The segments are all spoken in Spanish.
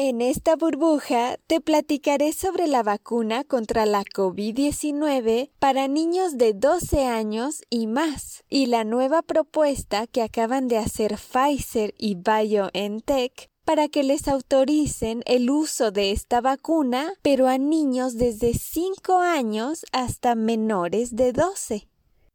En esta burbuja te platicaré sobre la vacuna contra la COVID-19 para niños de 12 años y más y la nueva propuesta que acaban de hacer Pfizer y BioNTech para que les autoricen el uso de esta vacuna, pero a niños desde 5 años hasta menores de 12.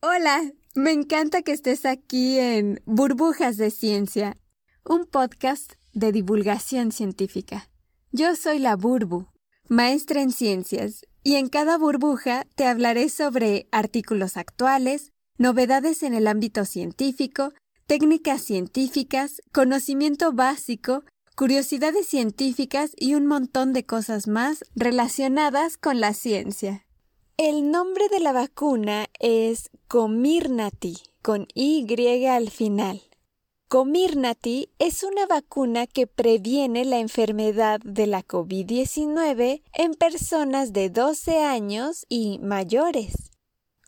Hola, me encanta que estés aquí en Burbujas de Ciencia, un podcast de divulgación científica. Yo soy la Burbu, maestra en ciencias, y en cada burbuja te hablaré sobre artículos actuales, novedades en el ámbito científico, técnicas científicas, conocimiento básico, curiosidades científicas y un montón de cosas más relacionadas con la ciencia. El nombre de la vacuna es Comirnaty, con Y al final. Comirnaty es una vacuna que previene la enfermedad de la COVID-19 en personas de 12 años y mayores.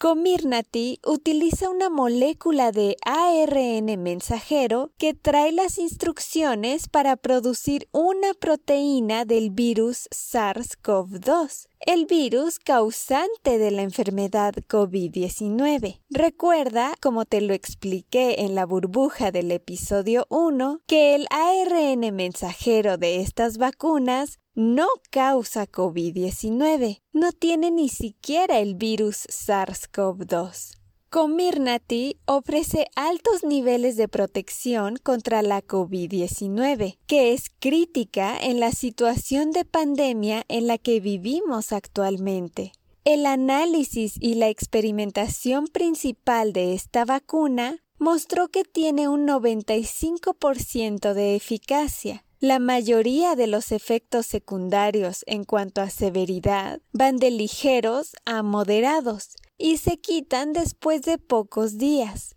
Comirnaty utiliza una molécula de ARN mensajero que trae las instrucciones para producir una proteína del virus SARS-CoV-2 el virus causante de la enfermedad COVID-19. Recuerda, como te lo expliqué en la burbuja del episodio 1, que el ARN mensajero de estas vacunas no causa COVID-19, no tiene ni siquiera el virus SARS-CoV-2. Comirnaty ofrece altos niveles de protección contra la COVID-19, que es crítica en la situación de pandemia en la que vivimos actualmente. El análisis y la experimentación principal de esta vacuna mostró que tiene un 95% de eficacia. La mayoría de los efectos secundarios en cuanto a severidad van de ligeros a moderados y se quitan después de pocos días.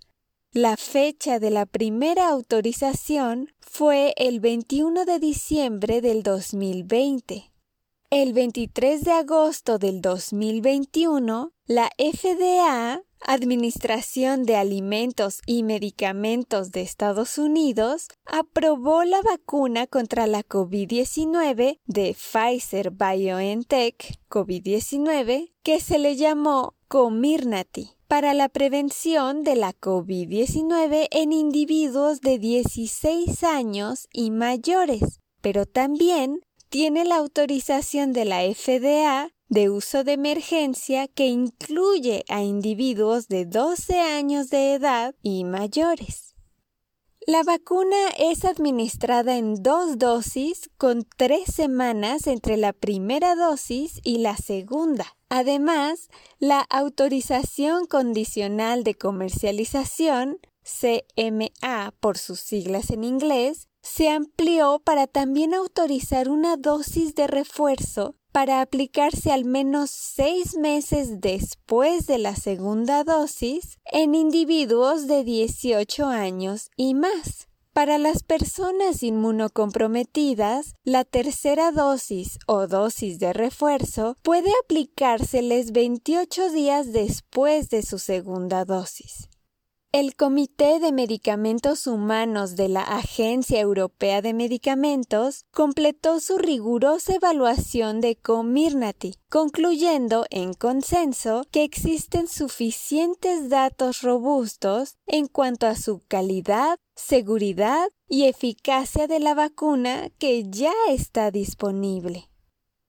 La fecha de la primera autorización fue el 21 de diciembre del 2020. El 23 de agosto del 2021, la FDA, Administración de Alimentos y Medicamentos de Estados Unidos, aprobó la vacuna contra la COVID-19 de Pfizer BioNTech COVID-19 que se le llamó Comirnaty para la prevención de la COVID-19 en individuos de 16 años y mayores, pero también tiene la autorización de la FDA de uso de emergencia que incluye a individuos de 12 años de edad y mayores. La vacuna es administrada en dos dosis con tres semanas entre la primera dosis y la segunda. Además, la autorización condicional de comercialización, CMA por sus siglas en inglés, se amplió para también autorizar una dosis de refuerzo para aplicarse al menos seis meses después de la segunda dosis en individuos de 18 años y más. Para las personas inmunocomprometidas, la tercera dosis o dosis de refuerzo puede aplicárseles 28 días después de su segunda dosis. El Comité de Medicamentos Humanos de la Agencia Europea de Medicamentos completó su rigurosa evaluación de Comirnaty, concluyendo en consenso que existen suficientes datos robustos en cuanto a su calidad, seguridad y eficacia de la vacuna que ya está disponible.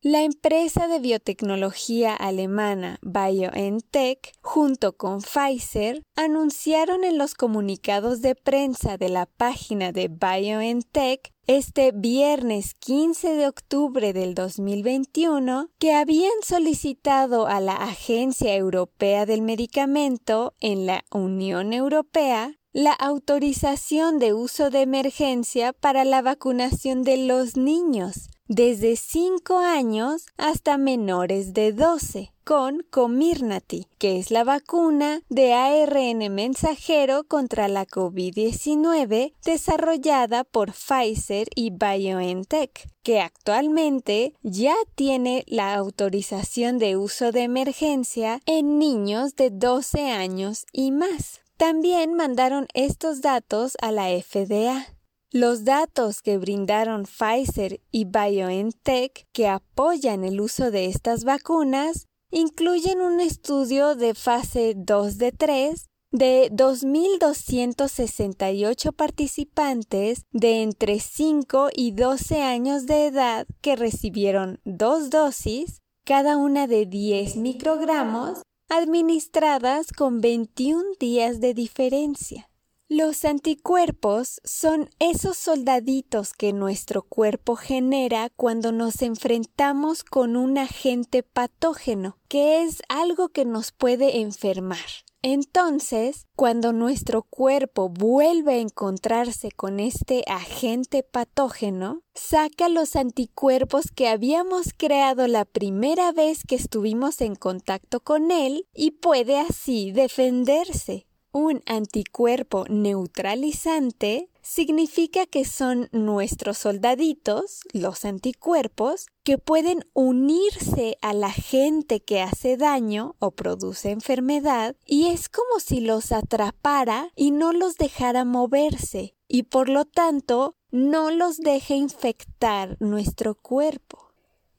La empresa de biotecnología alemana BioNTech, junto con Pfizer, anunciaron en los comunicados de prensa de la página de BioNTech este viernes 15 de octubre del 2021 que habían solicitado a la Agencia Europea del Medicamento en la Unión Europea la autorización de uso de emergencia para la vacunación de los niños desde 5 años hasta menores de 12 con Comirnaty, que es la vacuna de ARN mensajero contra la COVID-19 desarrollada por Pfizer y BioNTech, que actualmente ya tiene la autorización de uso de emergencia en niños de 12 años y más. También mandaron estos datos a la FDA. Los datos que brindaron Pfizer y BioNTech que apoyan el uso de estas vacunas incluyen un estudio de fase 2 de 3 de 2.268 participantes de entre 5 y 12 años de edad que recibieron dos dosis, cada una de 10 microgramos, administradas con 21 días de diferencia. Los anticuerpos son esos soldaditos que nuestro cuerpo genera cuando nos enfrentamos con un agente patógeno, que es algo que nos puede enfermar. Entonces, cuando nuestro cuerpo vuelve a encontrarse con este agente patógeno, saca los anticuerpos que habíamos creado la primera vez que estuvimos en contacto con él y puede así defenderse. Un anticuerpo neutralizante significa que son nuestros soldaditos, los anticuerpos, que pueden unirse a la gente que hace daño o produce enfermedad y es como si los atrapara y no los dejara moverse y por lo tanto no los deje infectar nuestro cuerpo.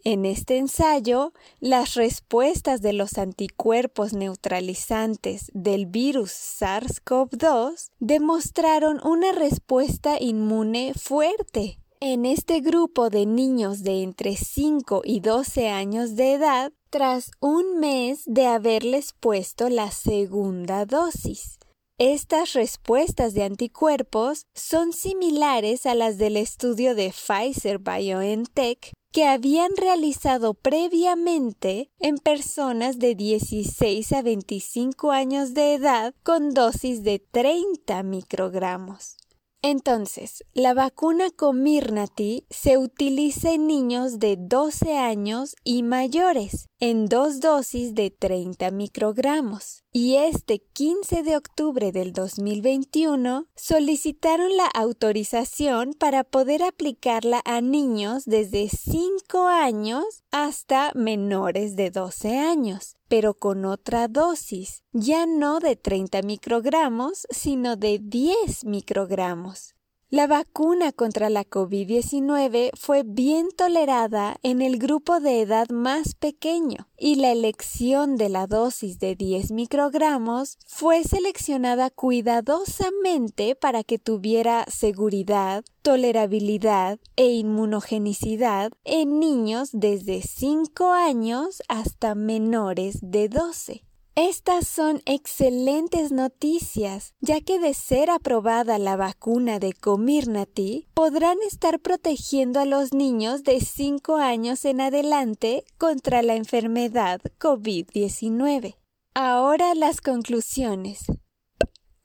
En este ensayo, las respuestas de los anticuerpos neutralizantes del virus SARS-CoV-2 demostraron una respuesta inmune fuerte. En este grupo de niños de entre 5 y 12 años de edad, tras un mes de haberles puesto la segunda dosis. Estas respuestas de anticuerpos son similares a las del estudio de Pfizer BioNTech que habían realizado previamente en personas de 16 a 25 años de edad con dosis de 30 microgramos. Entonces, la vacuna Comirnaty se utiliza en niños de 12 años y mayores, en dos dosis de 30 microgramos. Y este 15 de octubre del 2021 solicitaron la autorización para poder aplicarla a niños desde 5 años hasta menores de 12 años pero con otra dosis, ya no de 30 microgramos, sino de 10 microgramos. La vacuna contra la COVID-19 fue bien tolerada en el grupo de edad más pequeño y la elección de la dosis de 10 microgramos fue seleccionada cuidadosamente para que tuviera seguridad, tolerabilidad e inmunogenicidad en niños desde 5 años hasta menores de 12. Estas son excelentes noticias, ya que de ser aprobada la vacuna de Comirnaty, podrán estar protegiendo a los niños de 5 años en adelante contra la enfermedad COVID-19. Ahora las conclusiones.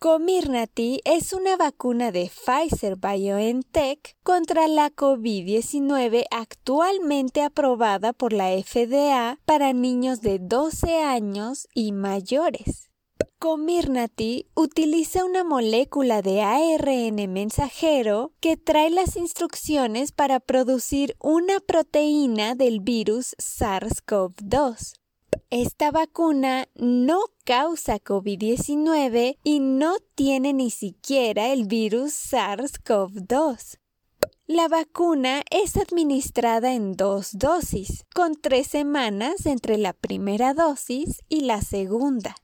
Comirnaty es una vacuna de Pfizer BioNTech contra la COVID-19 actualmente aprobada por la FDA para niños de 12 años y mayores. Comirnaty utiliza una molécula de ARN mensajero que trae las instrucciones para producir una proteína del virus SARS-CoV-2. Esta vacuna no causa COVID-19 y no tiene ni siquiera el virus SARS-CoV-2. La vacuna es administrada en dos dosis, con tres semanas entre la primera dosis y la segunda.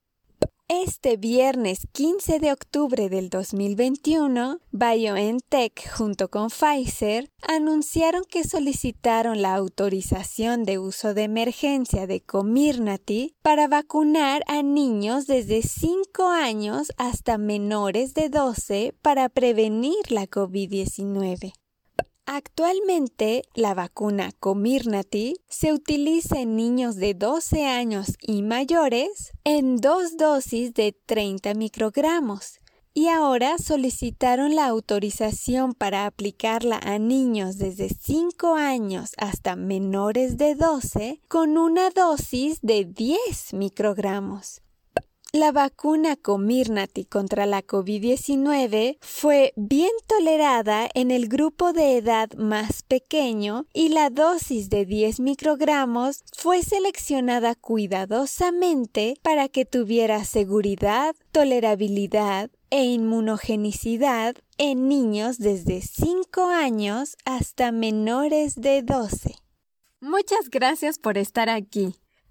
Este viernes 15 de octubre del 2021, BioNTech junto con Pfizer anunciaron que solicitaron la autorización de uso de emergencia de Comirnaty para vacunar a niños desde 5 años hasta menores de 12 para prevenir la COVID-19. Actualmente, la vacuna Comirnaty se utiliza en niños de 12 años y mayores en dos dosis de 30 microgramos y ahora solicitaron la autorización para aplicarla a niños desde 5 años hasta menores de 12 con una dosis de 10 microgramos. La vacuna Comirnaty contra la COVID-19 fue bien tolerada en el grupo de edad más pequeño y la dosis de 10 microgramos fue seleccionada cuidadosamente para que tuviera seguridad, tolerabilidad e inmunogenicidad en niños desde 5 años hasta menores de 12. Muchas gracias por estar aquí.